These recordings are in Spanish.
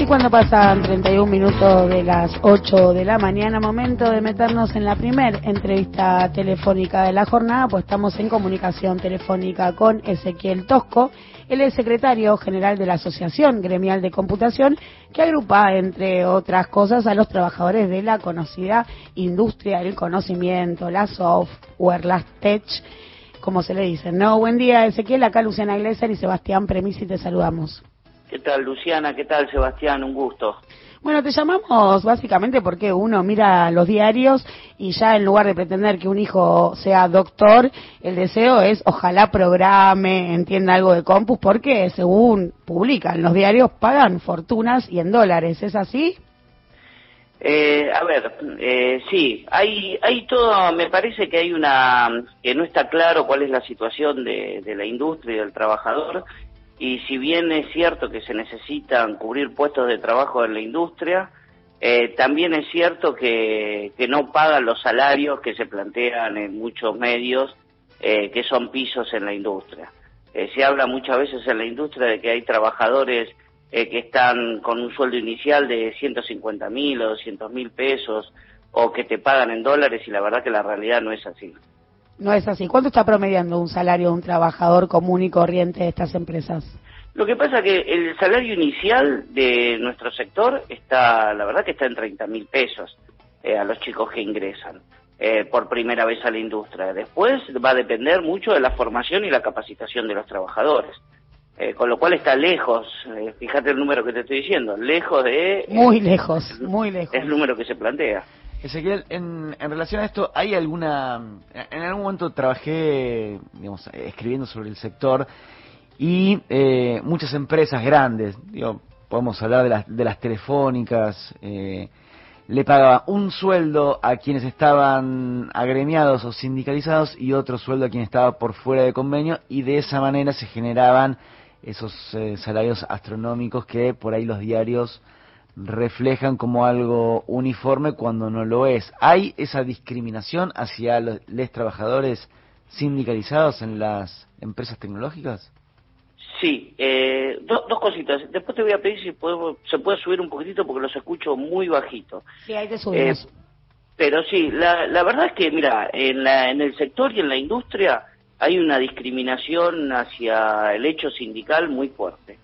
Y cuando pasan 31 minutos de las 8 de la mañana, momento de meternos en la primer entrevista telefónica de la jornada, pues estamos en comunicación telefónica con Ezequiel Tosco. Él es secretario general de la Asociación Gremial de Computación, que agrupa, entre otras cosas, a los trabajadores de la conocida industria del conocimiento, la software, las tech, como se le dice. ¿no? Buen día, Ezequiel. Acá Luciana Iglesias y Sebastián Premisi te saludamos. ¿Qué tal, Luciana? ¿Qué tal, Sebastián? Un gusto. Bueno, te llamamos básicamente porque uno mira los diarios y ya en lugar de pretender que un hijo sea doctor, el deseo es ojalá programe, entienda algo de compus, porque según publican los diarios pagan fortunas y en dólares. ¿Es así? Eh, a ver, eh, sí, hay, hay todo, me parece que hay una, que no está claro cuál es la situación de, de la industria y del trabajador y si bien es cierto que se necesitan cubrir puestos de trabajo en la industria, eh, también es cierto que, no pagan los salarios que se plantean en muchos medios, eh, que son pisos en la industria. Eh, se habla muchas veces en la industria de que hay trabajadores que están con un sueldo inicial de 150 mil o 200 mil pesos o que te pagan en dólares y la verdad que la realidad no es así. No es así. ¿Cuánto está promediando un salario de un trabajador común y corriente de estas empresas? Lo que pasa que el salario inicial de nuestro sector está, la verdad que está en 30 mil pesos eh, a los chicos que ingresan eh, por primera vez a la industria. Después va a depender mucho de la formación y la capacitación de los trabajadores. Eh, con lo cual está lejos, eh, fíjate el número que te estoy diciendo, lejos de... Muy lejos, muy lejos. Es el número que se plantea. Ezequiel, en, en, relación a esto, ¿hay alguna... En algún momento trabajé, digamos, escribiendo sobre el sector y eh, muchas empresas grandes, digo, podemos hablar de las, de las telefónicas, eh, le pagaba un sueldo a quienes estaban agremiados o sindicalizados y otro sueldo a quien estaba por fuera de convenio y de esa manera se generaban esos eh, salarios astronómicos que por ahí los diarios reflejan como algo uniforme cuando no lo es. ¿Hay esa discriminación hacia los, los trabajadores sindicalizados en las empresas tecnológicas? Sí, eh, do, dos cositas. Después te voy a pedir si podemos, se puede subir un poquitito porque los escucho muy bajito. Sí, ahí te subimos. Eh, pero sí, la, la verdad es que, mira, en, la, en el sector y en la industria hay una discriminación hacia el hecho sindical muy fuerte.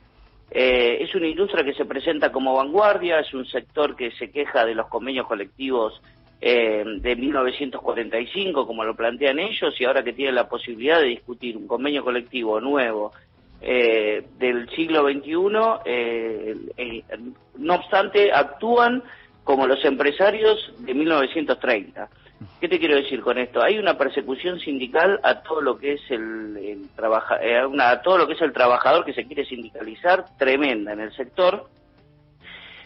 Eh, es una industria que se presenta como vanguardia, es un sector que se queja de los convenios colectivos eh, de 1945, como lo plantean ellos, y ahora que tienen la posibilidad de discutir un convenio colectivo nuevo eh, del siglo XXI, eh, eh, no obstante, actúan como los empresarios de 1930. ¿Qué te quiero decir con esto? Hay una persecución sindical a todo lo que es el, el trabaja, eh, una, a todo lo que es el trabajador que se quiere sindicalizar tremenda en el sector.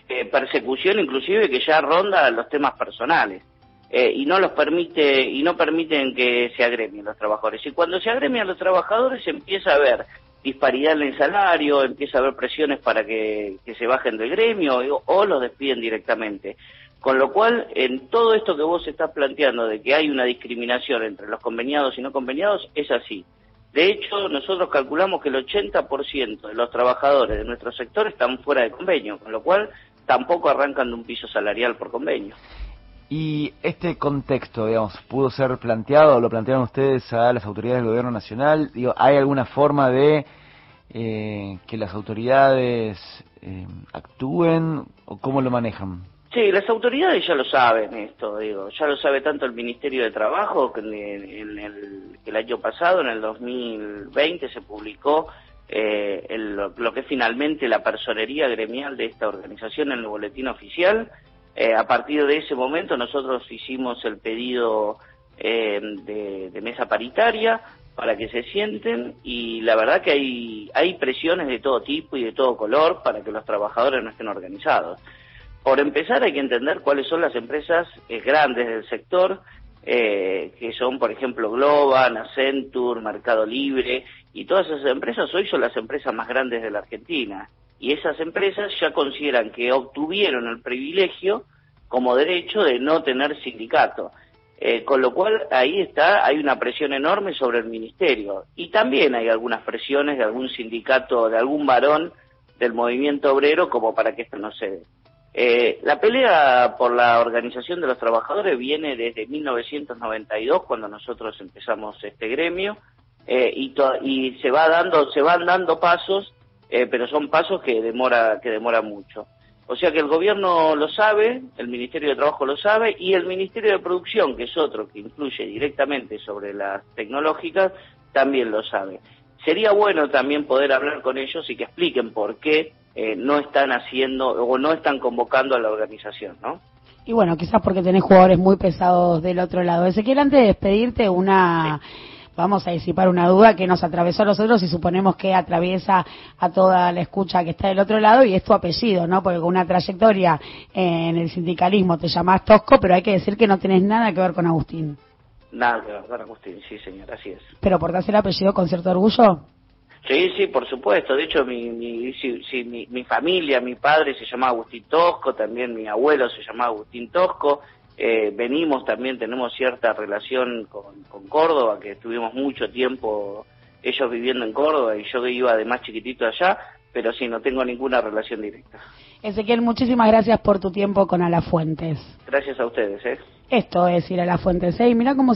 Eh, persecución inclusive que ya ronda los temas personales. Eh, y no los permite y no permiten que se agremien los trabajadores. Y cuando se agremian los trabajadores empieza a haber disparidad en el salario, empieza a haber presiones para que, que se bajen del gremio o, o los despiden directamente. Con lo cual, en todo esto que vos estás planteando de que hay una discriminación entre los conveniados y no conveniados, es así. De hecho, nosotros calculamos que el 80% de los trabajadores de nuestro sector están fuera de convenio, con lo cual tampoco arrancan de un piso salarial por convenio. Y este contexto, digamos, pudo ser planteado, lo plantearon ustedes a las autoridades del gobierno nacional. Digo, ¿hay alguna forma de eh, que las autoridades eh, actúen o cómo lo manejan? Sí, las autoridades ya lo saben esto, digo, ya lo sabe tanto el Ministerio de Trabajo que en, en el, el, año pasado, en el 2020, se publicó eh, el, lo que es finalmente la personería gremial de esta organización en el boletín oficial. Eh, a partir de ese momento nosotros hicimos el pedido eh, de, de mesa paritaria para que se sienten y la verdad que hay, hay presiones de todo tipo y de todo color para que los trabajadores no estén organizados. Por empezar hay que entender cuáles son las empresas eh, grandes del sector, eh, que son por ejemplo Globan, Accenture, Mercado Libre, y todas esas empresas hoy son las empresas más grandes de la Argentina. Y esas empresas ya consideran que obtuvieron el privilegio como derecho de no tener sindicato. Eh, con lo cual ahí está, hay una presión enorme sobre el ministerio. Y también hay algunas presiones de algún sindicato, de algún varón del movimiento obrero como para que esto no se. Eh, la pelea por la organización de los trabajadores viene desde 1992 cuando nosotros empezamos este gremio eh, y, se va dando se van dando pasos eh, pero son pasos que demora que demora mucho. O sea que el gobierno lo sabe el ministerio de trabajo lo sabe y el ministerio de producción que es otro que influye directamente sobre las tecnológicas también lo sabe. Sería bueno también poder hablar con ellos y que expliquen por qué eh, no están haciendo o no están convocando a la organización, ¿no? Y bueno, quizás porque tenés jugadores muy pesados del otro lado. Ezequiel, antes de despedirte, una... Vamos a disipar una duda que nos atravesó a nosotros y suponemos que atraviesa a toda la escucha que está del otro lado y es tu apellido, ¿no? Porque con una trayectoria en el sindicalismo te llamás Tosco, pero hay que decir que no tenés nada que ver con Agustín. Nada que ver con Agustín, sí, señor, así es. ¿Pero portás el apellido con cierto orgullo? Sí, sí, por supuesto. De hecho, mi, mi, mi, familia, mi padre se llamaba Agustín Tosco, también mi abuelo se llamaba Agustín Tosco. Eh, venimos también, tenemos cierta relación con, con Córdoba, que estuvimos mucho tiempo ellos viviendo en Córdoba y yo iba de más chiquitito allá, pero sí, no tengo ninguna relación directa. Ezequiel, muchísimas gracias por tu tiempo con Alafuentes. Gracias a ustedes. ¿eh? Esto es ir a Alafuentes. ¿eh? Y mira cómo